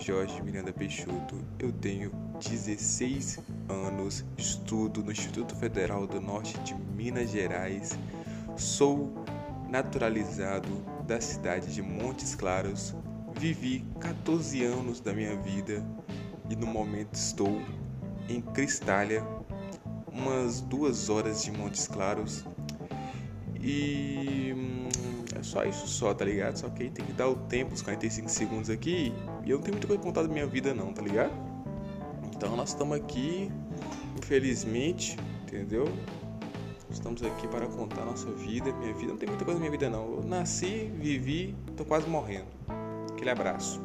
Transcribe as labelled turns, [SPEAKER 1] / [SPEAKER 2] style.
[SPEAKER 1] Jorge Miranda Peixoto, eu tenho 16 anos, estudo no Instituto Federal do Norte de Minas Gerais, sou naturalizado da cidade de Montes Claros, vivi 14 anos da minha vida e no momento estou em Cristália, umas duas horas de Montes Claros. E é só isso só, tá ligado? Só que aí tem que dar o tempo, os 45 segundos aqui. E eu não tenho muita coisa contar da minha vida não, tá ligado? Então nós estamos aqui, infelizmente, entendeu? Estamos aqui para contar nossa vida, minha vida. Não tem muita coisa na minha vida não. Eu nasci, vivi, tô quase morrendo. Aquele abraço.